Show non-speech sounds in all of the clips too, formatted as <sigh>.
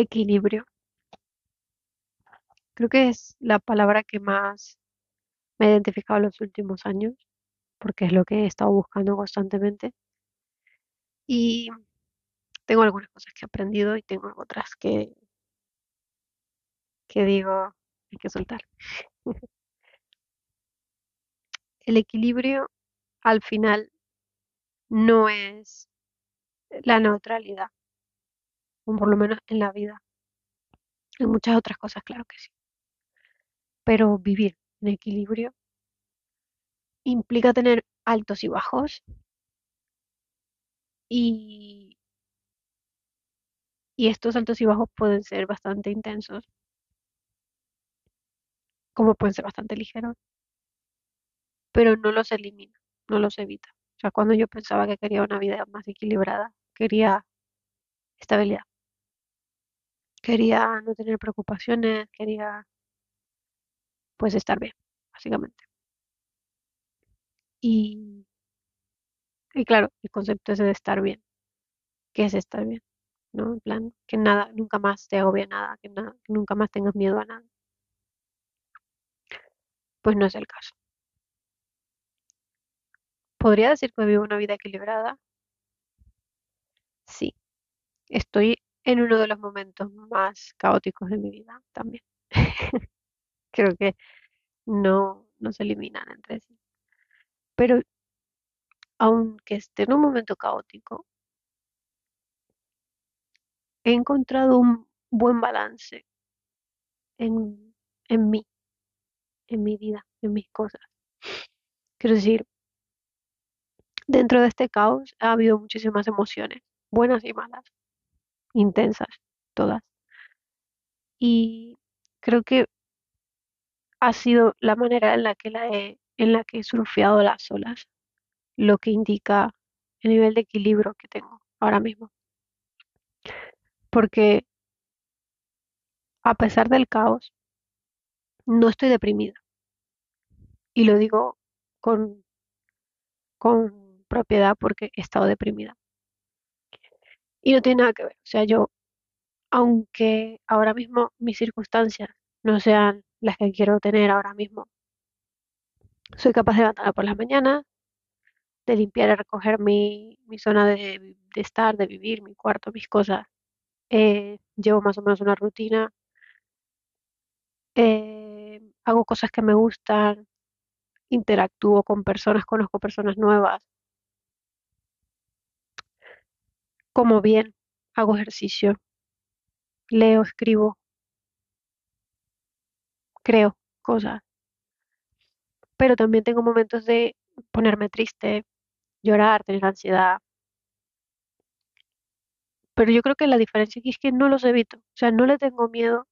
Equilibrio. Creo que es la palabra que más me ha identificado en los últimos años, porque es lo que he estado buscando constantemente. Y tengo algunas cosas que he aprendido y tengo otras que, que digo, hay que soltar. <laughs> El equilibrio al final no es la neutralidad, o por lo menos en la vida. En muchas otras cosas, claro que sí. Pero vivir en equilibrio implica tener altos y bajos y, y estos altos y bajos pueden ser bastante intensos, como pueden ser bastante ligeros, pero no los elimina, no los evita. O sea, cuando yo pensaba que quería una vida más equilibrada, quería estabilidad, quería no tener preocupaciones, quería pues estar bien, básicamente. Y, y claro, el concepto ese de estar bien, ¿qué es estar bien? ¿No? En plan, que nada, nunca más te agobie nada, que, nada, que nunca más tengas miedo a nada. Pues no es el caso. ¿Podría decir que vivo una vida equilibrada? Sí. Estoy en uno de los momentos más caóticos de mi vida también. <laughs> Creo que no, no se eliminan entre sí. Pero aunque esté en un momento caótico, he encontrado un buen balance en, en mí, en mi vida, en mis cosas. Quiero decir, dentro de este caos ha habido muchísimas emociones, buenas y malas, intensas, todas. Y creo que ha sido la manera en la que la he, en la que he surfeado las olas, lo que indica el nivel de equilibrio que tengo ahora mismo. Porque a pesar del caos, no estoy deprimida. Y lo digo con, con propiedad porque he estado deprimida. Y no tiene nada que ver. O sea, yo, aunque ahora mismo mis circunstancias no sean las que quiero tener ahora mismo, soy capaz de levantarme por las mañanas, de limpiar y recoger mi, mi zona de, de estar, de vivir, mi cuarto, mis cosas. Eh, llevo más o menos una rutina. eh, hago cosas que me gustan, interactúo con personas, conozco personas nuevas, como bien, hago ejercicio, leo, escribo, creo cosas, pero también tengo momentos de ponerme triste, llorar, tener ansiedad, pero yo creo que la diferencia aquí es que no los evito, o sea, no le tengo miedo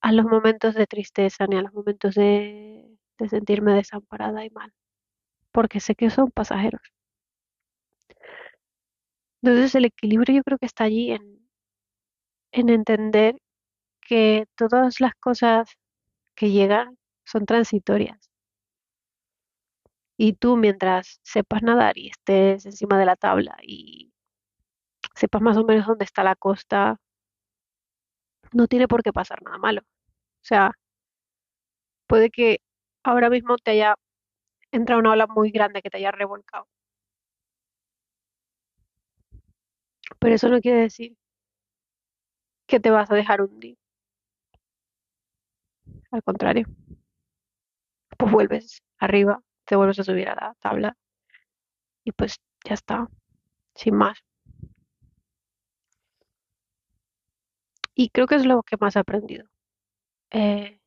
a los momentos de tristeza ni a los momentos de, sentirme desamparada y mal, porque sé que son pasajeros. Entonces el equilibrio yo creo que está allí en, en entender que todas las cosas que llegan son transitorias. Y tú mientras sepas nadar y estés encima de la tabla y sepas más o menos dónde está la costa, no tiene por qué pasar nada malo. O sea, puede que ahora mismo te haya entrado una ola muy grande que te haya revolcado, pero eso no quiere decir que te vas a dejar hundir. Al contrario, pues vuelves arriba, te vuelves a subir a la tabla y pues ya está, sin más. Y creo que es lo que más he aprendido. eh,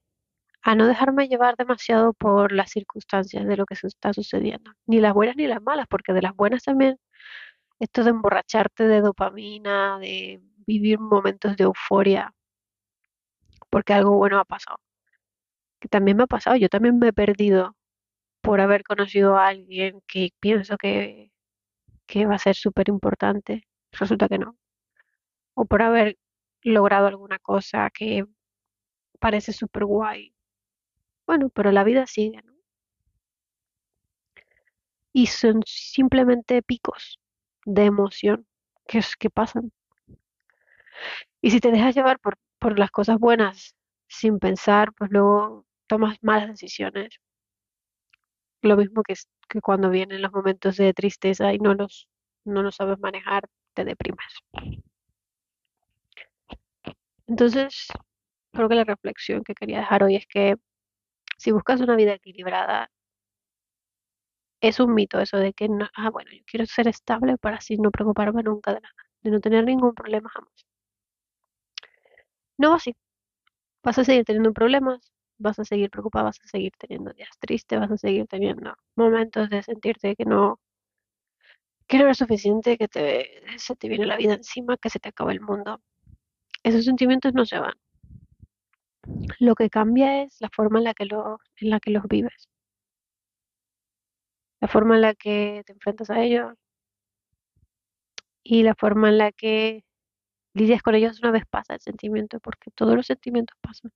a no dejarme llevar demasiado por las circunstancias de lo que se está sucediendo, ni las buenas ni las malas, porque de las buenas también esto de emborracharte de dopamina, de vivir momentos de euforia, porque algo bueno ha pasado, que también me ha pasado, yo también me he perdido por haber conocido a alguien que pienso que, va a ser súper importante, resulta que no, o por haber logrado alguna cosa que parece súper guay. Bueno, pero la vida sigue, ¿no? Y son simplemente picos de emoción que, que pasan. Y si te dejas llevar por, por las cosas buenas sin pensar, pues luego tomas malas decisiones. Lo mismo que, que cuando vienen los momentos de tristeza y no los, no los sabes manejar, te deprimes. Entonces, creo que la reflexión que quería dejar hoy es que si buscas una vida equilibrada, es un mito eso de que no, ah, bueno, yo quiero ser estable para así no preocuparme nunca de nada, de no tener ningún problema jamás. No así. Vas a seguir teniendo problemas, vas a seguir preocupada, vas a seguir teniendo días tristes, vas a seguir teniendo momentos de sentirte que no, que no eres suficiente, que te, se te viene la vida encima, que se te acaba el mundo. Esos sentimientos no se van. Lo que cambia es la forma en la que, lo, en la que los vives, la forma en la que te enfrentas a ellos y la forma en la que lidias con ellos una vez pasa el sentimiento, porque todos los sentimientos pasan.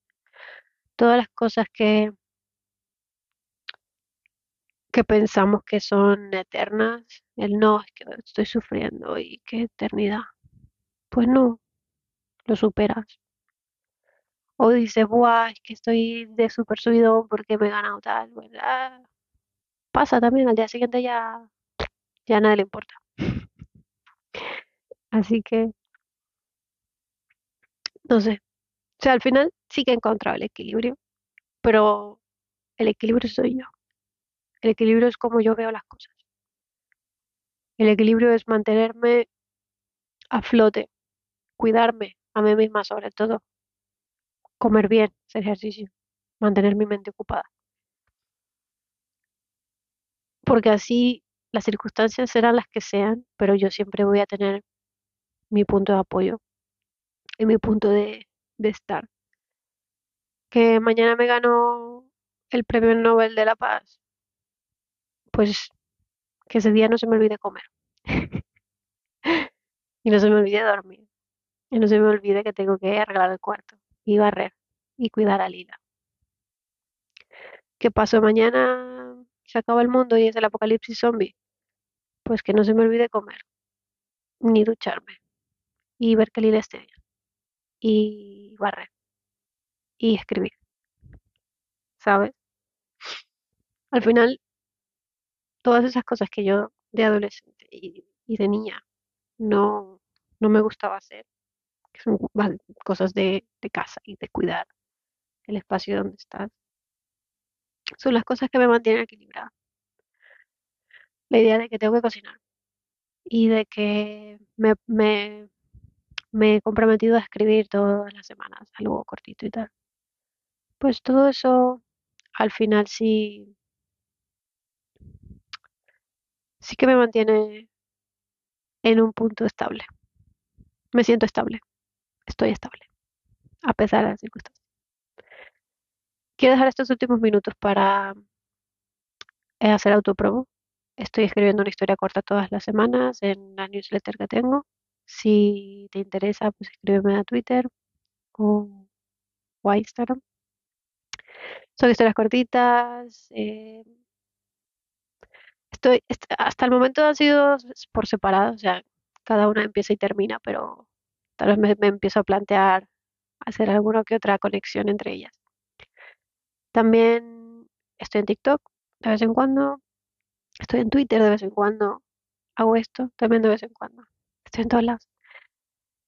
Todas las cosas que, que pensamos que son eternas, el no, es que estoy sufriendo y qué eternidad. Pues no, lo superas. O dices, buah, es que estoy de súper subidón porque me he ganado tal. Ah, pasa también, al día siguiente ya, ya a nadie le importa. Así que, no sé. O sea, al final sí que he encontrado el equilibrio, pero el equilibrio soy yo. El equilibrio es como yo veo las cosas. El equilibrio es mantenerme a flote, cuidarme a mí misma sobre todo, comer bien, hacer ejercicio, mantener mi mente ocupada. Porque así las circunstancias serán las que sean, pero yo siempre voy a tener mi punto de apoyo y mi punto de, estar. Que mañana me gano el premio Nobel de la Paz, pues que ese día no se me olvide comer <laughs> y no se me olvide dormir y no se me olvide que tengo que arreglar el cuarto y barrer y cuidar a Lila. ¿Qué pasó mañana? Se acaba el mundo y es el apocalipsis zombie. Pues que no se me olvide comer, ni ducharme, y ver que Lila esté bien, y barrer, y escribir, ¿sabes? Al final, todas esas cosas que yo de adolescente y, y de niña no, no me gustaba hacer, que son cosas de, de casa y de cuidar el espacio donde estás, son las cosas que me mantienen equilibrada. La idea de que tengo que cocinar y de que me, me, me he comprometido a escribir todas las semanas, algo cortito y tal. Pues todo eso al final sí, sí que me mantiene en un punto estable. Me siento estable, estoy estable, a pesar de las circunstancias. Quiero dejar estos últimos minutos para eh, hacer autopromo. Estoy escribiendo una historia corta todas las semanas en la newsletter que tengo. Si te interesa, pues escríbeme a Twitter o, a Instagram. Son historias cortitas. eh, estoy, est- hasta el momento han sido por separado, o sea, cada una empieza y termina, pero tal vez me empiezo a plantear hacer alguna que otra conexión entre ellas. También estoy en TikTok de vez en cuando, estoy en Twitter de vez en cuando, hago esto también de vez en cuando. Estoy en todos lados.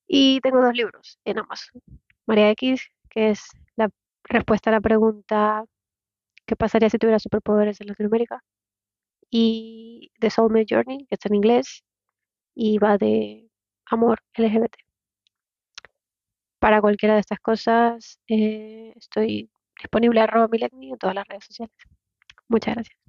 Y tengo dos libros en Amazon. María X, que es la respuesta a la pregunta ¿qué pasaría si tuviera superpoderes en Latinoamérica? Y The Soulmate Journey, que está en inglés y va de amor LGBT. Para cualquiera de estas cosas, eh, estoy disponible arroba milenio en todas las redes sociales. Muchas gracias.